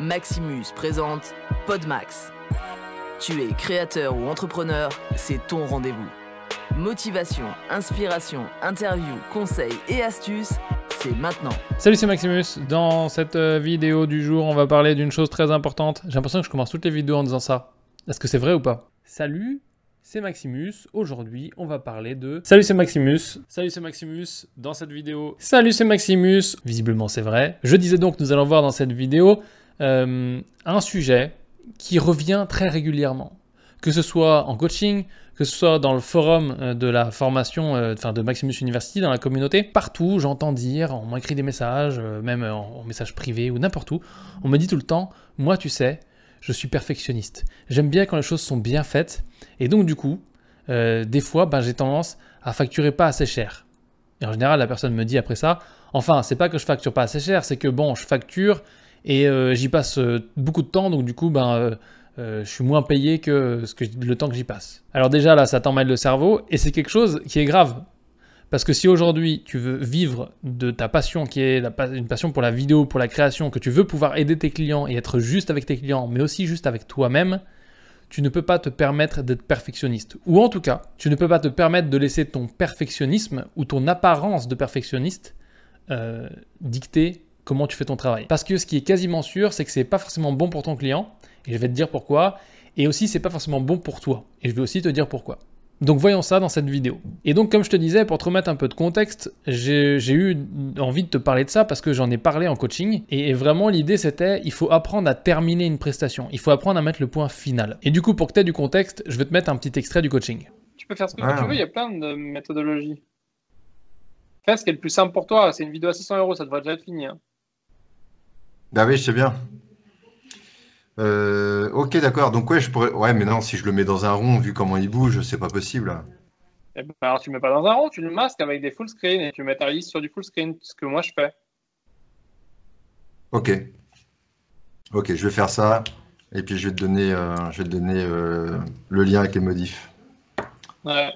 Maximus présente Podmax. Tu es créateur ou entrepreneur, c'est ton rendez-vous. Motivation, inspiration, interview, conseils et astuces, c'est maintenant. Salut, c'est Maximus. Dans cette euh, vidéo du jour, on va parler d'une chose très importante. J'ai l'impression que je commence toutes les vidéos en disant ça. Est-ce que c'est vrai ou pas? Salut, c'est Maximus. Aujourd'hui, on va parler de. Salut, c'est Maximus. Salut, c'est Maximus. Dans cette vidéo. Salut, c'est Maximus. Visiblement, c'est vrai. Je disais donc, nous allons voir dans cette vidéo euh, un sujet qui revient très régulièrement. Que ce soit en coaching, que ce soit dans le forum euh, de la formation euh, de Maximus University, dans la communauté, partout, j'entends dire, on m'écrit des messages, même en, en message privé ou n'importe où, on me dit tout le temps, moi tu sais, je suis perfectionniste. J'aime bien quand les choses sont bien faites. Et donc, du coup, des fois, ben, j'ai tendance à facturer pas assez cher. Et en général, la personne me dit après ça, enfin, c'est pas que je facture pas assez cher, c'est que bon, je facture et euh, j'y passe euh, beaucoup de temps, donc du coup, ben, je suis moins payé que, le temps que j'y passe. Alors déjà, là, ça t'emmène le cerveau et c'est quelque chose qui est grave. Parce que si aujourd'hui tu veux vivre de ta passion qui est une passion pour la vidéo, pour la création, que tu veux pouvoir aider tes clients et être juste avec tes clients, mais aussi juste avec toi-même, tu ne peux pas te permettre d'être perfectionniste. Ou en tout cas, tu ne peux pas te permettre de laisser ton perfectionnisme ou ton apparence de perfectionniste euh, dicter comment tu fais ton travail. Parce que ce qui est quasiment sûr, c'est que c'est pas forcément bon pour ton client, et je vais te dire pourquoi, et aussi c'est pas forcément bon pour toi, et je vais aussi te dire pourquoi. Donc voyons ça dans cette vidéo. Et donc comme je te disais, pour te remettre un peu de contexte, j'ai eu envie de te parler de ça parce que j'en ai parlé en coaching. Et, vraiment l'idée c'était, il faut apprendre à terminer une prestation. Il faut apprendre à mettre le point final. Et du coup, pour que tu aies du contexte, je vais te mettre un petit extrait du coaching. Tu peux faire ce que tu veux, il y a plein de méthodologies. Fais ce qui est le plus simple pour toi. C'est une vidéo à 600 euros, ça devrait déjà être fini. Hein. Bah oui, je sais bien. Euh, ok, d'accord. Donc ouais, je pourrais. Ouais, mais non, si je le mets dans un rond, vu comment il bouge, c'est pas possible. Eh ben, alors tu mets pas dans un rond, tu le masques avec des full screen et tu mets ta liste sur du full screen, ce que moi je fais. Ok. Ok, je vais faire ça. Et puis je vais te donner, euh, je vais te donner euh, le lien avec les modifs. Ouais.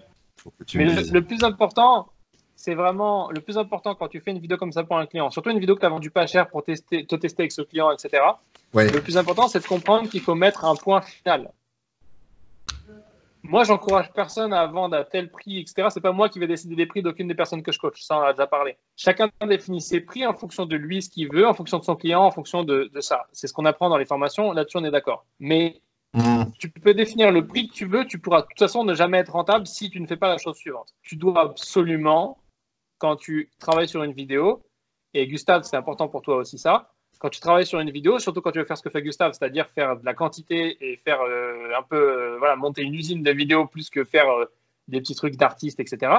Mais le, plus important, c'est vraiment le plus important quand tu fais une vidéo comme ça pour un client, surtout une vidéo que tu as vendue pas cher pour tester, te tester avec ce client, etc. Le plus important, c'est de comprendre qu'il faut mettre un point final. Moi, j'encourage personne à vendre à tel prix, etc. C'est pas moi qui vais décider des prix d'aucune des personnes que je coach. Ça, on a déjà parlé. Chacun définit ses prix en fonction de lui, ce qu'il veut, en fonction de son client, en fonction de, ça. C'est ce qu'on apprend dans les formations. Là-dessus, on est d'accord. Mais mmh. tu peux définir le prix que tu veux. Tu pourras de toute façon ne jamais être rentable si tu ne fais pas la chose suivante. Tu dois absolument quand tu travailles sur une vidéo, et Gustave, c'est important pour toi aussi ça, quand tu travailles sur une vidéo, surtout quand tu veux faire ce que fait Gustave, c'est-à-dire faire de la quantité et faire euh, un peu, euh, voilà, monter une usine de vidéos plus que faire euh, des petits trucs d'artistes, etc.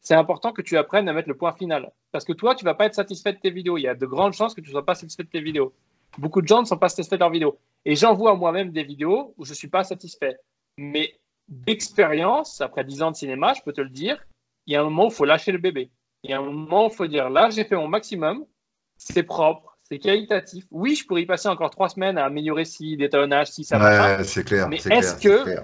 C'est important que tu apprennes à mettre le point final. Parce que toi, tu vas pas être satisfait de tes vidéos. Il y a de grandes chances que tu ne sois pas satisfait de tes vidéos. Beaucoup de gens ne sont pas satisfaits de leurs vidéos. Et j'en vois moi-même des vidéos où je ne suis pas satisfait. Mais d'expérience, après 10 ans de cinéma, je peux te le dire, il y a un moment où il faut lâcher le bébé. Il y a un moment, il faut dire là, j'ai fait mon maximum, c'est propre, c'est qualitatif. Oui, je pourrais y passer encore trois semaines à améliorer si d'étalonnage, si ça va. Ouais, c'est clair. Mais est-ce que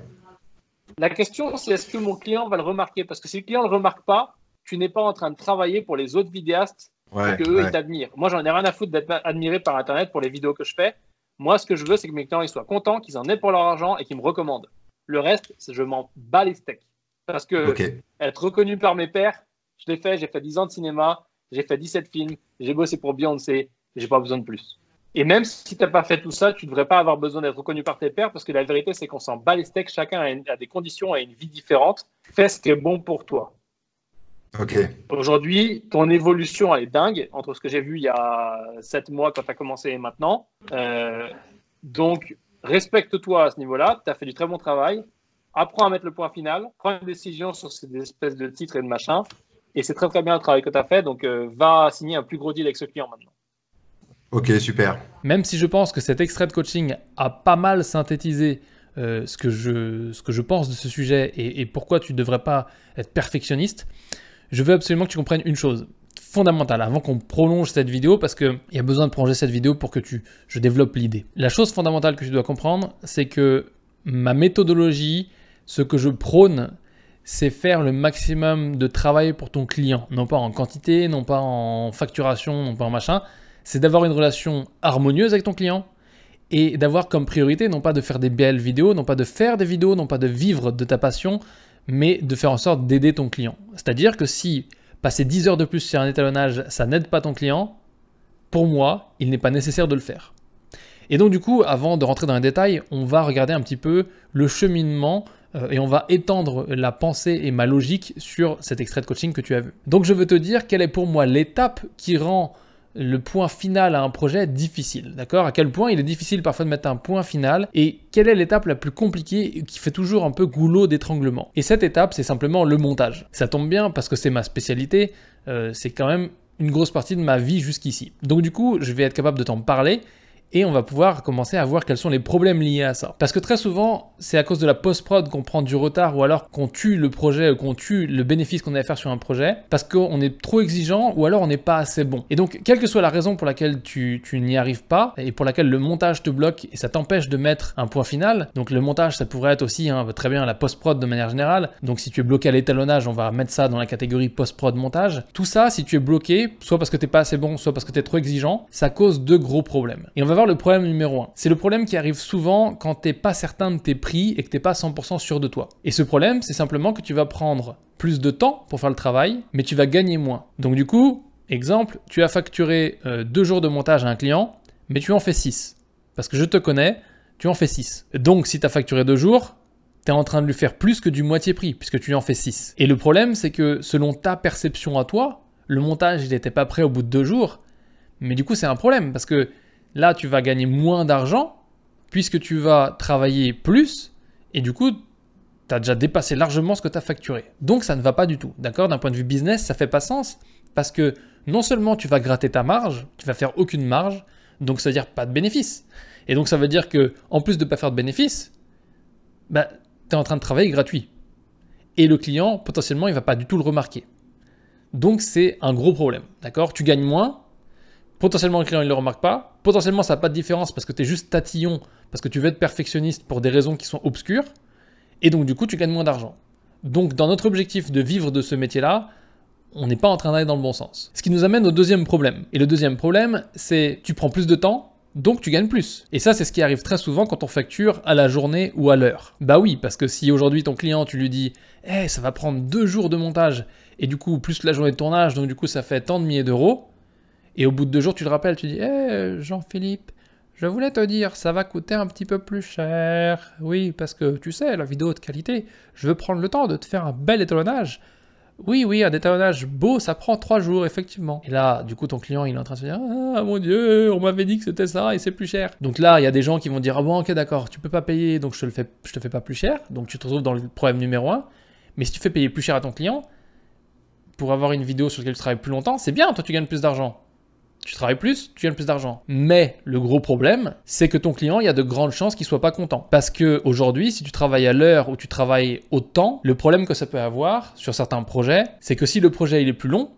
la question, c'est est-ce que mon client va le remarquer? Parce que si le client ne le remarque pas, tu n'es pas en train de travailler pour les autres vidéastes ouais, que eux ils t'admirent. Moi, j'en ai rien à foutre d'être admiré par Internet pour les vidéos que je fais. Moi, ce que je veux, c'est que mes clients ils soient contents, qu'ils en aient pour leur argent et qu'ils me recommandent. Le reste, je m'en bats les steaks. Parce que être reconnu par mes pairs, je l'ai fait, j'ai fait 10 ans de cinéma, j'ai fait 17 films, j'ai bossé pour Beyoncé, j'ai pas besoin de plus. Et même si tu n'as pas fait tout ça, tu ne devrais pas avoir besoin d'être reconnu par tes pairs parce que la vérité, c'est qu'on s'en bat les steaks, chacun a, des conditions, a une vie différente. Fais ce qui est bon pour toi. Ok. Aujourd'hui, ton évolution, elle est dingue entre ce que j'ai vu il y a 7 mois quand tu as commencé et maintenant. Euh, donc, respecte-toi à ce niveau-là. Tu as fait du très bon travail. Apprends à mettre le point final. Prends une décision sur ces espèces de titres et de machins. Et c'est très très bien le travail que tu as fait. Donc euh, va signer un plus gros deal avec ce client maintenant. Ok, super. Même si je pense que cet extrait de coaching a pas mal synthétisé euh, ce, que je, ce que je pense de ce sujet et, pourquoi tu ne devrais pas être perfectionniste, je veux absolument que tu comprennes une chose fondamentale avant qu'on prolonge cette vidéo parce qu'il y a besoin de prolonger cette vidéo pour que tu, je développe l'idée. La chose fondamentale que tu dois comprendre, c'est que ma méthodologie, ce que je prône, c'est faire le maximum de travail pour ton client. Non pas en quantité, non pas en facturation, non pas en machin. C'est d'avoir une relation harmonieuse avec ton client et d'avoir comme priorité non pas de faire des belles vidéos, non pas de faire des vidéos, non pas de vivre de ta passion, mais de faire en sorte d'aider ton client. C'est-à-dire que si passer 10 heures de plus sur un étalonnage, ça n'aide pas ton client, pour moi, il n'est pas nécessaire de le faire. Et donc du coup, avant de rentrer dans les détails, on va regarder un petit peu le cheminement euh, et on va étendre la pensée et ma logique sur cet extrait de coaching que tu as vu. Donc je veux te dire quelle est pour moi l'étape qui rend le point final à un projet difficile, d'accord? À quel point il est difficile parfois de mettre un point final et quelle est l'étape la plus compliquée qui fait toujours un peu goulot d'étranglement? Et cette étape, c'est simplement le montage. Ça tombe bien parce que c'est ma spécialité, euh, c'est quand même une grosse partie de ma vie jusqu'ici. Donc du coup, je vais être capable de t'en parler et on va pouvoir commencer à voir quels sont les problèmes liés à ça. Parce que très souvent, c'est à cause de la post-prod qu'on prend du retard ou alors qu'on tue le projet qu'on tue le bénéfice qu'on allait faire sur un projet parce qu'on est trop exigeant ou alors on n'est pas assez bon. Et donc, quelle que soit la raison pour laquelle tu, n'y arrives pas et pour laquelle le montage te bloque et ça t'empêche de mettre un point final, donc le montage, ça pourrait être aussi hein, très bien la post-prod de manière générale. Donc, si tu es bloqué à l'étalonnage, on va mettre ça dans la catégorie post-prod montage. Tout ça, si tu es bloqué, soit parce que tu n'es pas assez bon, soit parce que tu es trop exigeant, ça cause de gros problèmes. Et on va voir le problème numéro 1. C'est le problème qui arrive souvent quand t'es pas certain de tes prix et que t'es pas 100% sûr de toi. Et ce problème, c'est simplement que tu vas prendre plus de temps pour faire le travail, mais tu vas gagner moins. Donc du coup, exemple, tu as facturé euh, deux jours de montage à un client, mais tu en fais 6. Parce que je te connais, tu en fais 6. Donc si tu as facturé deux jours, tu es en train de lui faire plus que du moitié prix, puisque tu en fais 6. Et le problème, c'est que selon ta perception à toi, le montage, il n'était pas prêt au bout de deux jours. Mais du coup, c'est un problème, parce que Là, tu vas gagner moins d'argent puisque tu vas travailler plus et du coup, tu as déjà dépassé largement ce que tu as facturé. Donc ça ne va pas du tout. D'accord? D'un point de vue business, ça fait pas sens parce que non seulement tu vas gratter ta marge, tu vas faire aucune marge, donc ça veut dire pas de bénéfice. Et donc ça veut dire que en plus de pas faire de bénéfice, bah, tu es en train de travailler gratuit. Et le client, potentiellement, il va pas du tout le remarquer. Donc c'est un gros problème. D'accord? Tu gagnes moins, Potentiellement, le client ne le remarque pas. Potentiellement, ça n'a pas de différence parce que tu es juste tatillon, parce que tu veux être perfectionniste pour des raisons qui sont obscures. Et donc, du coup, tu gagnes moins d'argent. Donc, dans notre objectif de vivre de ce métier-là, on n'est pas en train d'aller dans le bon sens. Ce qui nous amène au deuxième problème. Et le deuxième problème, c'est tu prends plus de temps, donc tu gagnes plus. Et ça, c'est ce qui arrive très souvent quand on facture à la journée ou à l'heure. Bah oui, parce que si aujourd'hui ton client, tu lui dis, eh, ça va prendre deux jours de montage, et du coup, plus la journée de tournage, donc du coup, ça fait tant de milliers d'euros, et au bout de deux jours, tu le rappelles, tu dis Hé, Jean-Philippe, je voulais te dire, ça va coûter un petit peu plus cher. Oui, parce que tu sais, la vidéo de qualité, je veux prendre le temps de te faire un bel étalonnage. Oui, oui, un étalonnage beau, ça prend trois jours, effectivement. Et là, du coup, ton client, il est en train de se dire Ah mon Dieu, on m'avait dit que c'était ça et c'est plus cher. Donc là, il y a des gens qui vont dire Ah bon, ok, d'accord, tu peux pas payer, donc je te, le fais, je te fais pas plus cher. Donc tu te retrouves dans le problème numéro un. Mais si tu fais payer plus cher à ton client, pour avoir une vidéo sur laquelle tu travailles plus longtemps, c'est bien, toi tu gagnes plus d'argent. Tu travailles plus, tu gagnes plus d'argent. Mais le gros problème, c'est que ton client, il y a de grandes chances qu'il soit pas content. Parce que aujourd'hui, si tu travailles à l'heure ou tu travailles au temps, le problème que ça peut avoir sur certains projets, c'est que si le projet il est plus long,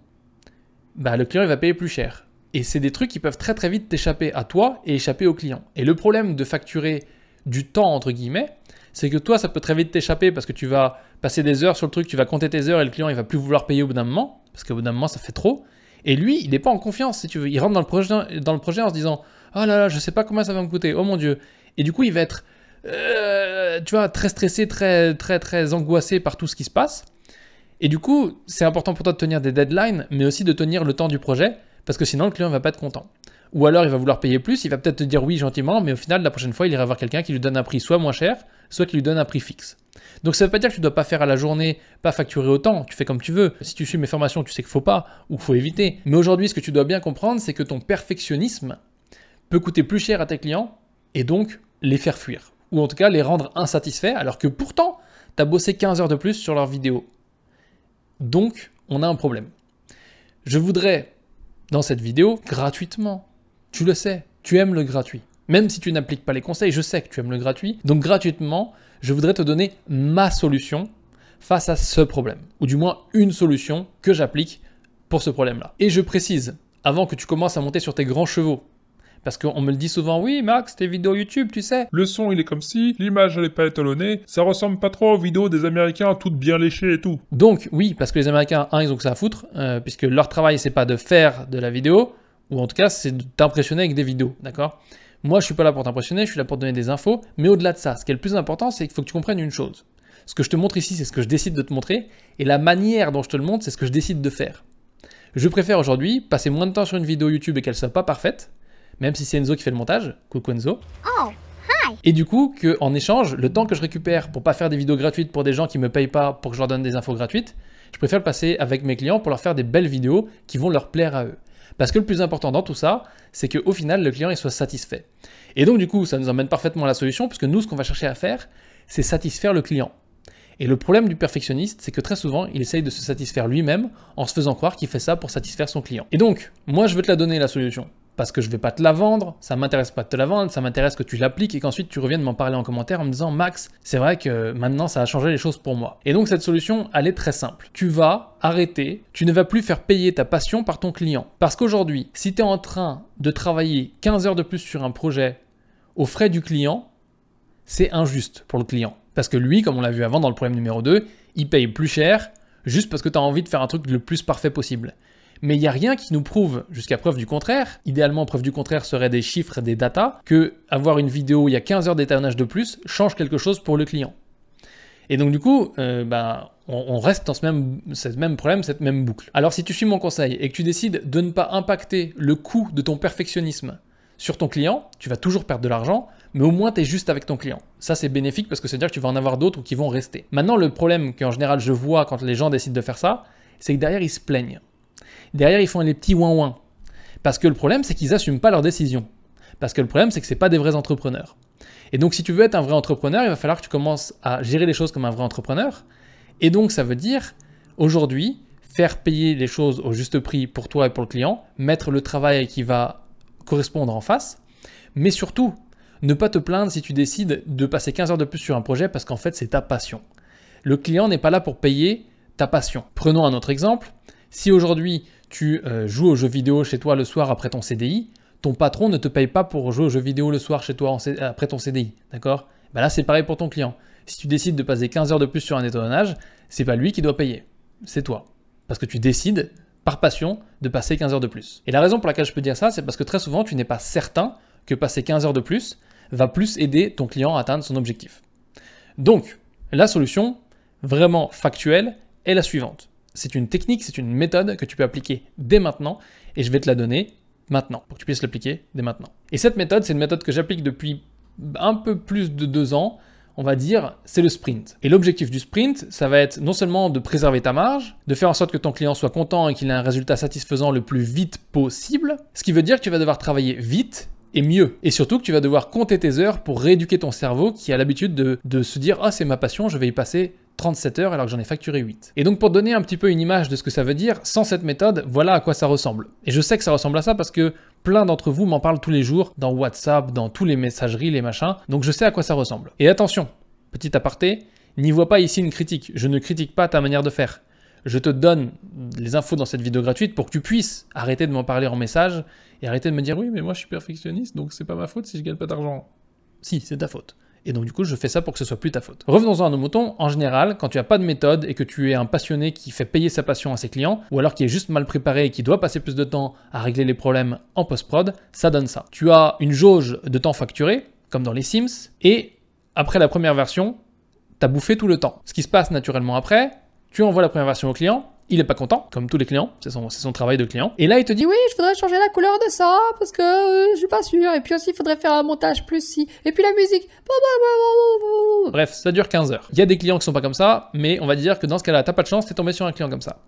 bah, le client il va payer plus cher. Et c'est des trucs qui peuvent très très vite t'échapper à toi et échapper au client. Et le problème de facturer du temps entre guillemets, c'est que toi ça peut très vite t'échapper parce que tu vas passer des heures sur le truc, tu vas compter tes heures et le client il va plus vouloir payer au bout d'un moment parce qu'au bout d'un moment ça fait trop. Et lui, il n'est pas en confiance, si tu veux. Il rentre dans le projet, en se disant Oh là là, je sais pas combien ça va me coûter, oh mon dieu. Et du coup, il va être, euh, tu vois, très stressé, très, très, très angoissé par tout ce qui se passe. Et du coup, c'est important pour toi de tenir des deadlines, mais aussi de tenir le temps du projet, parce que sinon, le client ne va pas être content. Ou alors, il va vouloir payer plus, il va peut-être te dire oui gentiment, mais au final, la prochaine fois, il ira voir quelqu'un qui lui donne un prix soit moins cher, soit qui lui donne un prix fixe. Donc ça ne veut pas dire que tu ne dois pas faire à la journée, pas facturer autant, tu fais comme tu veux. Si tu suis mes formations, tu sais qu'il faut pas ou qu'il faut éviter. Mais aujourd'hui, ce que tu dois bien comprendre, c'est que ton perfectionnisme peut coûter plus cher à tes clients et donc les faire fuir. Ou en tout cas les rendre insatisfaits alors que pourtant, tu as bossé 15 heures de plus sur leur vidéo. Donc, on a un problème. Je voudrais, dans cette vidéo, gratuitement, tu le sais, tu aimes le gratuit. Même si tu n'appliques pas les conseils, je sais que tu aimes le gratuit. Donc gratuitement, je voudrais te donner ma solution face à ce problème. Ou du moins une solution que j'applique pour ce problème-là. Et je précise, avant que tu commences à monter sur tes grands chevaux, parce qu'on me le dit souvent, oui Max, tes vidéos YouTube, tu sais. Le son il est comme si, l'image elle est pas étalonnée, ça ressemble pas trop aux vidéos des Américains toutes bien léchées et tout. Donc oui, parce que les Américains, un, ils ont que ça à foutre, euh, puisque leur travail c'est pas de faire de la vidéo, ou en tout cas c'est d'impressionner avec des vidéos, d'accord? Moi, je suis pas là pour t'impressionner, je suis là pour te donner des infos. Mais au-delà de ça, ce qui est le plus important, c'est qu'il faut que tu comprennes une chose. Ce que je te montre ici, c'est ce que je décide de te montrer, et la manière dont je te le montre, c'est ce que je décide de faire. Je préfère aujourd'hui passer moins de temps sur une vidéo YouTube et qu'elle soit pas parfaite, même si c'est Enzo qui fait le montage, coucou Enzo. Oh, hi. Et du coup, que en échange, le temps que je récupère pour pas faire des vidéos gratuites pour des gens qui me payent pas pour que je leur donne des infos gratuites, je préfère le passer avec mes clients pour leur faire des belles vidéos qui vont leur plaire à eux. Parce que le plus important dans tout ça, c'est qu'au final, le client il soit satisfait. Et donc, du coup, ça nous emmène parfaitement à la solution, puisque nous, ce qu'on va chercher à faire, c'est satisfaire le client. Et le problème du perfectionniste, c'est que très souvent, il essaye de se satisfaire lui-même en se faisant croire qu'il fait ça pour satisfaire son client. Et donc, moi, je veux te la donner, la solution. Parce que je vais pas te la vendre, ça m'intéresse pas de te la vendre, ça m'intéresse que tu l'appliques et qu'ensuite tu reviennes m'en parler en commentaire en me disant Max, c'est vrai que maintenant ça a changé les choses pour moi. Et donc cette solution, elle est très simple. Tu vas arrêter, tu ne vas plus faire payer ta passion par ton client. Parce qu'aujourd'hui, si tu es en train de travailler 15 heures de plus sur un projet aux frais du client, c'est injuste pour le client. Parce que lui, comme on l'a vu avant dans le problème numéro 2, il paye plus cher juste parce que tu as envie de faire un truc le plus parfait possible. Mais il n'y a rien qui nous prouve, jusqu'à preuve du contraire, idéalement preuve du contraire serait des chiffres des datas, que avoir une vidéo il y a 15 heures d'éternage de plus change quelque chose pour le client. Et donc du coup, euh, ben, on, reste dans ce même, ce même problème, cette même boucle. Alors si tu suis mon conseil et que tu décides de ne pas impacter le coût de ton perfectionnisme sur ton client, tu vas toujours perdre de l'argent, mais au moins tu es juste avec ton client. Ça c'est bénéfique parce que c'est-à-dire que tu vas en avoir d'autres qui vont rester. Maintenant le problème qu'en général je vois quand les gens décident de faire ça, c'est que derrière ils se plaignent. Derrière ils font les petits ouin-ouin. Parce que le problème c'est qu'ils n'assument pas leurs décisions. Parce que le problème c'est que c'est pas des vrais entrepreneurs. Et donc si tu veux être un vrai entrepreneur, il va falloir que tu commences à gérer les choses comme un vrai entrepreneur. Et donc ça veut dire aujourd'hui faire payer les choses au juste prix pour toi et pour le client, mettre le travail qui va correspondre en face, mais surtout ne pas te plaindre si tu décides de passer 15 heures de plus sur un projet parce qu'en fait c'est ta passion. Le client n'est pas là pour payer ta passion. Prenons un autre exemple. Si aujourd'hui tu euh, joues aux jeux vidéo chez toi le soir après ton CDI, ton patron ne te paye pas pour jouer aux jeux vidéo le soir chez toi après ton CDI, d'accord? Ben Là c'est pareil pour ton client. Si tu décides de passer 15 heures de plus sur un étalonnage, c'est pas lui qui doit payer, c'est toi. Parce que tu décides par passion de passer 15 heures de plus. Et la raison pour laquelle je peux dire ça, c'est parce que très souvent tu n'es pas certain que passer 15 heures de plus va plus aider ton client à atteindre son objectif. Donc, la solution, vraiment factuelle, est la suivante. C'est une technique, c'est une méthode que tu peux appliquer dès maintenant, et je vais te la donner maintenant, pour que tu puisses l'appliquer dès maintenant. Et cette méthode, c'est une méthode que j'applique depuis un peu plus de deux ans, on va dire, c'est le sprint. Et l'objectif du sprint, ça va être non seulement de préserver ta marge, de faire en sorte que ton client soit content et qu'il ait un résultat satisfaisant le plus vite possible, ce qui veut dire que tu vas devoir travailler vite et mieux. Et surtout que tu vas devoir compter tes heures pour rééduquer ton cerveau qui a l'habitude de, se dire Ah, c'est ma passion, je vais y passer 37 heures alors que j'en ai facturé 8. Et donc pour donner un petit peu une image de ce que ça veut dire, sans cette méthode, voilà à quoi ça ressemble. Et je sais que ça ressemble à ça parce que plein d'entre vous m'en parlent tous les jours, dans WhatsApp, dans tous les messageries, les machins, donc je sais à quoi ça ressemble. Et attention, petit aparté, n'y vois pas ici une critique, je ne critique pas ta manière de faire. Je te donne les infos dans cette vidéo gratuite pour que tu puisses arrêter de m'en parler en message et arrêter de me dire oui mais moi je suis perfectionniste donc c'est pas ma faute si je gagne pas d'argent. Si, c'est ta faute. Et donc du coup, je fais ça pour que ce soit plus ta faute. Revenons-en à nos moutons. En général, quand tu n'as pas de méthode et que tu es un passionné qui fait payer sa passion à ses clients, ou alors qui est juste mal préparé et qui doit passer plus de temps à régler les problèmes en post-prod, ça donne ça. Tu as une jauge de temps facturé, comme dans les Sims, et après la première version, tu as bouffé tout le temps. Ce qui se passe naturellement après, tu envoies la première version au client, il est pas content, comme tous les clients, c'est son, travail de client. Et là, il te dit Oui, je voudrais changer la couleur de ça parce que euh, je suis pas sûr. Et puis aussi, il faudrait faire un montage plus si. Et puis la musique. Bref, ça dure 15 heures. Il y a des clients qui sont pas comme ça, mais on va dire que dans ce cas-là, t'as pas de chance, t'es tombé sur un client comme ça.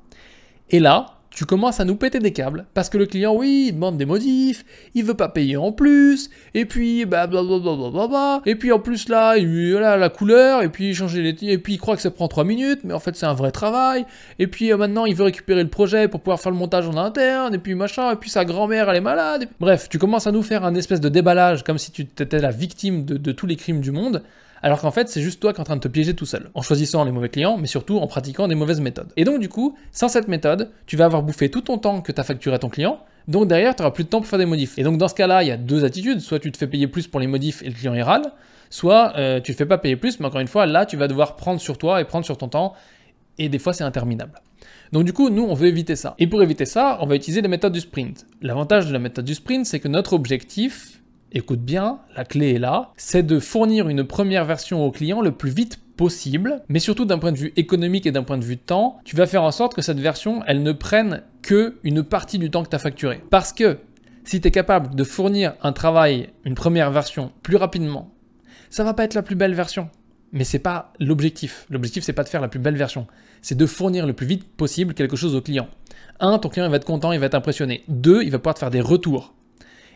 Et là, tu commences à nous péter des câbles parce que le client, oui, il demande des modifs, il veut pas payer en plus, et puis bah blablabla, et puis en plus là, il voilà la couleur, et puis changer les, et puis il croit que ça prend 3 minutes, mais en fait c'est un vrai travail, et puis euh, maintenant il veut récupérer le projet pour pouvoir faire le montage en interne, et puis machin, et puis sa grand-mère elle est malade. Bref, tu commences à nous faire un espèce de déballage comme si tu étais la victime de tous les crimes du monde. Alors qu'en fait, c'est juste toi qui es en train de te piéger tout seul, en choisissant les mauvais clients, mais surtout en pratiquant des mauvaises méthodes. Et donc, du coup, sans cette méthode, tu vas avoir bouffé tout ton temps que tu as facturé à ton client, donc derrière, tu n'auras plus de temps pour faire des modifs. Et donc, dans ce cas-là, il y a deux attitudes soit tu te fais payer plus pour les modifs et le client est râle, soit euh, tu ne fais pas payer plus, mais encore une fois, là, tu vas devoir prendre sur toi et prendre sur ton temps, et des fois, c'est interminable. Donc du coup, nous, on veut éviter ça. Et pour éviter ça, on va utiliser les méthodes du sprint. L'avantage de la méthode du sprint, c'est que notre objectif écoute bien, la clé est là, c'est de fournir une première version au client le plus vite possible, mais surtout d'un point de vue économique et d'un point de vue temps, tu vas faire en sorte que cette version, elle ne prenne que une partie du temps que tu as facturé. Parce que si tu es capable de fournir un travail, une première version plus rapidement, ça va pas être la plus belle version. Mais c'est pas l'objectif. L'objectif, c'est pas de faire la plus belle version. C'est de fournir le plus vite possible quelque chose au client. Un, ton client il va être content, il va être impressionné. Deux, il va pouvoir te faire des retours.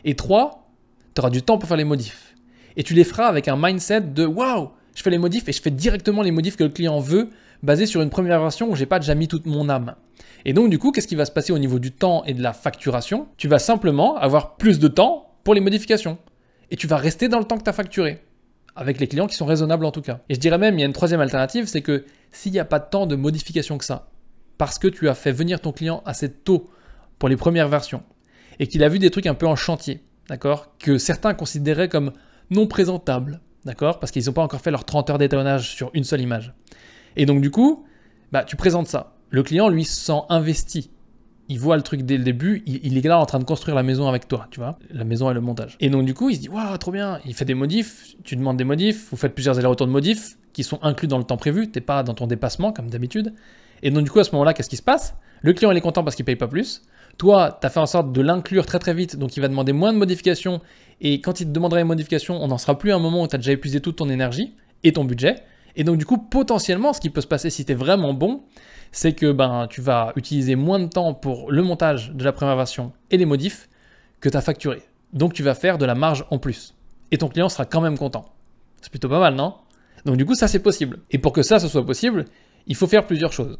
Et trois, tu auras du temps pour faire les modifs. Et tu les feras avec un mindset de waouh, je fais les modifs et je fais directement les modifs que le client veut, basé sur une première version où j'ai pas déjà mis toute mon âme. Et donc du coup, qu'est-ce qui va se passer au niveau du temps et de la facturation? Tu vas simplement avoir plus de temps pour les modifications. Et tu vas rester dans le temps que tu as facturé. Avec les clients qui sont raisonnables en tout cas. Et je dirais même, il y a une troisième alternative, c'est que s'il n'y a pas tant de modifications que ça, parce que tu as fait venir ton client assez tôt pour les premières versions, et qu'il a vu des trucs un peu en chantier, d'accord Que certains considéraient comme non présentables, d'accord Parce qu'ils n'ont pas encore fait leurs 30 heures d'étalonnage sur une seule image. Et donc du coup, bah, tu présentes ça. Le client, lui, se sent investi. Il voit le truc dès le début, il, est là en train de construire la maison avec toi, tu vois, la maison et le montage. Et donc du coup, il se dit, waouh, trop bien, il fait des modifs, tu demandes des modifs, vous faites plusieurs allers-retours de modifs qui sont inclus dans le temps prévu, t'es pas dans ton dépassement comme d'habitude. Et donc du coup, à ce moment-là, qu'est-ce qui se passe? Le client, il est content parce qu'il paye pas plus. Toi, tu as fait en sorte de l'inclure très très vite, donc il va demander moins de modifications. Et quand il te demandera les modifications, on n'en sera plus à un moment où tu as déjà épuisé toute ton énergie et ton budget. Et donc du coup, potentiellement, ce qui peut se passer si tu es vraiment bon, c'est que ben, tu vas utiliser moins de temps pour le montage de la première version et les modifs que tu as facturé. Donc tu vas faire de la marge en plus. Et ton client sera quand même content. C'est plutôt pas mal, non? Donc du coup, ça c'est possible. Et pour que ça, ce soit possible, il faut faire plusieurs choses.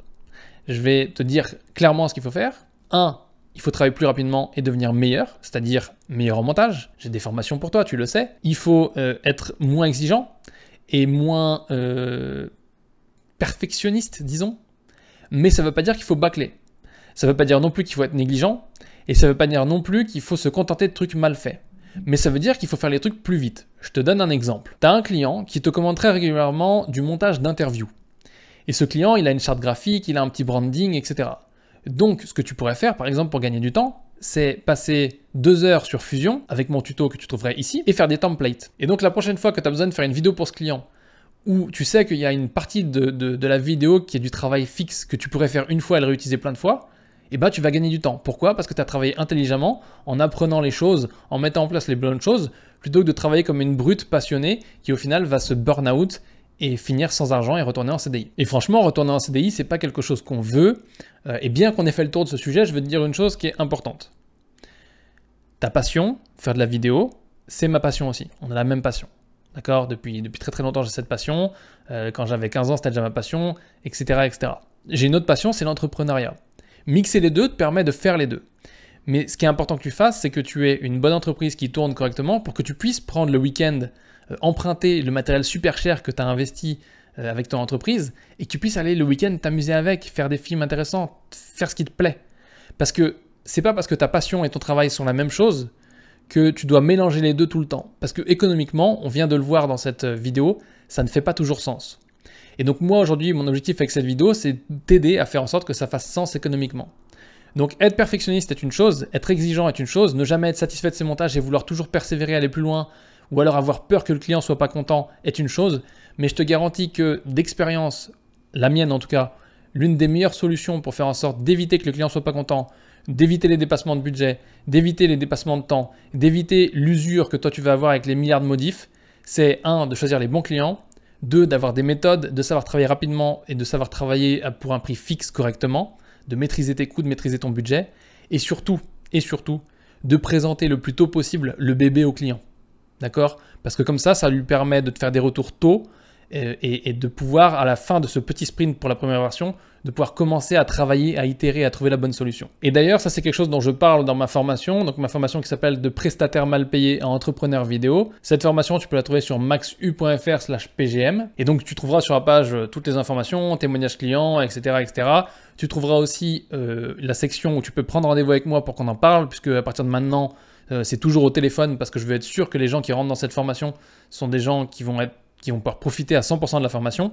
Je vais te dire clairement ce qu'il faut faire. 1. Il faut travailler plus rapidement et devenir meilleur, c'est-à-dire meilleur en montage. J'ai des formations pour toi, tu le sais. Il faut euh, être moins exigeant et moins euh, perfectionniste, disons. Mais ça ne veut pas dire qu'il faut bâcler. Ça ne veut pas dire non plus qu'il faut être négligent. Et ça ne veut pas dire non plus qu'il faut se contenter de trucs mal faits. Mais ça veut dire qu'il faut faire les trucs plus vite. Je te donne un exemple. Tu as un client qui te commande très régulièrement du montage d'interviews. Et ce client, il a une charte graphique, il a un petit branding, etc. Donc, ce que tu pourrais faire, par exemple, pour gagner du temps, c'est passer deux heures sur Fusion avec mon tuto que tu trouverais ici et faire des templates. Et donc, la prochaine fois que tu as besoin de faire une vidéo pour ce client, où tu sais qu'il y a une partie de, la vidéo qui est du travail fixe que tu pourrais faire une fois et le réutiliser plein de fois, et eh ben, tu vas gagner du temps. Pourquoi? Parce que tu as travaillé intelligemment en apprenant les choses, en mettant en place les bonnes choses, plutôt que de travailler comme une brute passionnée qui au final va se burn out et finir sans argent et retourner en CDI. Et franchement, retourner en CDI, c'est pas quelque chose qu'on veut. Euh, et bien qu'on ait fait le tour de ce sujet, je veux te dire une chose qui est importante. Ta passion, faire de la vidéo, c'est ma passion aussi. On a la même passion. D'accord? Depuis, depuis très très longtemps, j'ai cette passion. Euh, quand j'avais 15 ans, c'était déjà ma passion, etc. etc. J'ai une autre passion, c'est l'entrepreneuriat. Mixer les deux te permet de faire les deux. Mais ce qui est important que tu fasses, c'est que tu aies une bonne entreprise qui tourne correctement pour que tu puisses prendre le week-end emprunter le matériel super cher que tu as investi euh, avec ton entreprise et que tu puisses aller le week-end t'amuser avec, faire des films intéressants, faire ce qui te plaît. Parce que c'est pas parce que ta passion et ton travail sont la même chose que tu dois mélanger les deux tout le temps. Parce que économiquement, on vient de le voir dans cette euh, vidéo, ça ne fait pas toujours sens. Et donc moi aujourd'hui, mon objectif avec cette vidéo, c'est t'aider à faire en sorte que ça fasse sens économiquement. Donc être perfectionniste est une chose, être exigeant est une chose, ne jamais être satisfait de ses montages et vouloir toujours persévérer, aller plus loin, ou alors avoir peur que le client soit pas content est une chose, mais je te garantis que d'expérience, la mienne en tout cas, l'une des meilleures solutions pour faire en sorte d'éviter que le client soit pas content, d'éviter les dépassements de budget, d'éviter les dépassements de temps, d'éviter l'usure que toi tu vas avoir avec les milliards de modifs, c'est un de choisir les bons clients, deux d'avoir des méthodes, de savoir travailler rapidement et de savoir travailler pour un prix fixe correctement, de maîtriser tes coûts, de maîtriser ton budget, et surtout, et surtout, de présenter le plus tôt possible le bébé au client. D'accord? Parce que comme ça, ça lui permet de te faire des retours tôt et, de pouvoir, à la fin de ce petit sprint pour la première version, de pouvoir commencer à travailler, à itérer, à trouver la bonne solution. Et d'ailleurs, ça c'est quelque chose dont je parle dans ma formation, donc ma formation qui s'appelle de prestataire mal payé à entrepreneur vidéo. Cette formation, tu peux la trouver sur maxu.fr slash pgm. Et donc tu trouveras sur la page euh, toutes les informations, témoignages clients, etc. etc. Tu trouveras aussi euh, la section où tu peux prendre rendez-vous avec moi pour qu'on en parle, puisque à partir de maintenant, euh, c'est toujours au téléphone parce que je veux être sûr que les gens qui rentrent dans cette formation sont des gens qui vont, pouvoir profiter à 100% de la formation.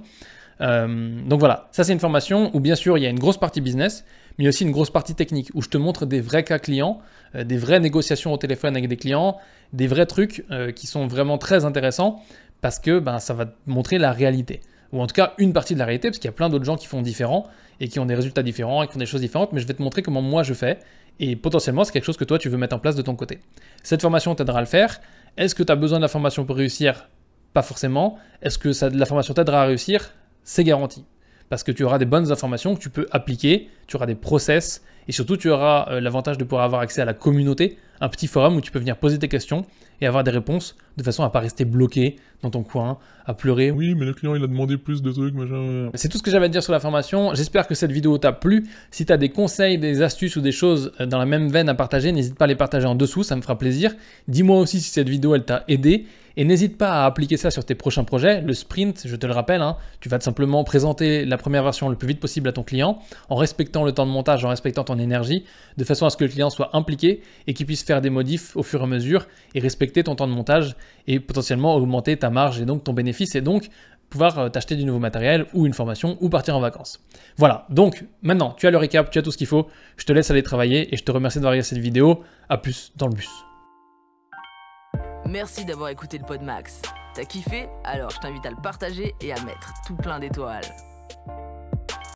Euh, donc voilà, ça c'est une formation où bien sûr il y a une grosse partie business, mais aussi une grosse partie technique où je te montre des vrais cas clients, euh, des vraies négociations au téléphone avec des clients, des vrais trucs qui sont vraiment très intéressants parce que ben, ça va te montrer la réalité. Ou en tout cas une partie de la réalité, parce qu'il y a plein d'autres gens qui font différent et qui ont des résultats différents et qui font des choses différentes, mais je vais te montrer comment moi je fais et potentiellement c'est quelque chose que toi tu veux mettre en place de ton côté. Cette formation t'aidera à le faire. Est-ce que tu as besoin de la formation pour réussir? Pas forcément. Est-ce que la formation t'aidera à réussir? C'est garanti parce que tu auras des bonnes informations que tu peux appliquer, tu auras des process, et surtout tu auras euh, l'avantage de pouvoir avoir accès à la communauté, un petit forum où tu peux venir poser tes questions et avoir des réponses de façon à pas rester bloqué dans ton coin, à pleurer. Oui, mais le client il a demandé plus de trucs, machin. C'est tout ce que j'avais à dire sur la formation. J'espère que cette vidéo t'a plu. Si tu as des conseils, des astuces ou des choses euh, dans la même veine à partager, n'hésite pas à les partager en dessous, ça me fera plaisir. Dis-moi aussi si cette vidéo elle t'a aidé. Et n'hésite pas à appliquer ça sur tes prochains projets. Le sprint, je te le rappelle, hein, tu vas simplement présenter la première version le plus vite possible à ton client en respectant le temps de montage, en respectant ton énergie, de façon à ce que le client soit impliqué et qu'il puisse faire des modifs au fur et à mesure et respecter ton temps de montage et potentiellement augmenter ta marge et donc ton bénéfice et donc pouvoir euh, t'acheter du nouveau matériel ou une formation ou partir en vacances. Voilà, donc maintenant tu as le récap, tu as tout ce qu'il faut, je te laisse aller travailler et je te remercie d'avoir regardé cette vidéo. A plus dans le bus. Merci d'avoir écouté le Podmax. T'as kiffé? Alors je t'invite à le partager et à mettre tout plein d'étoiles.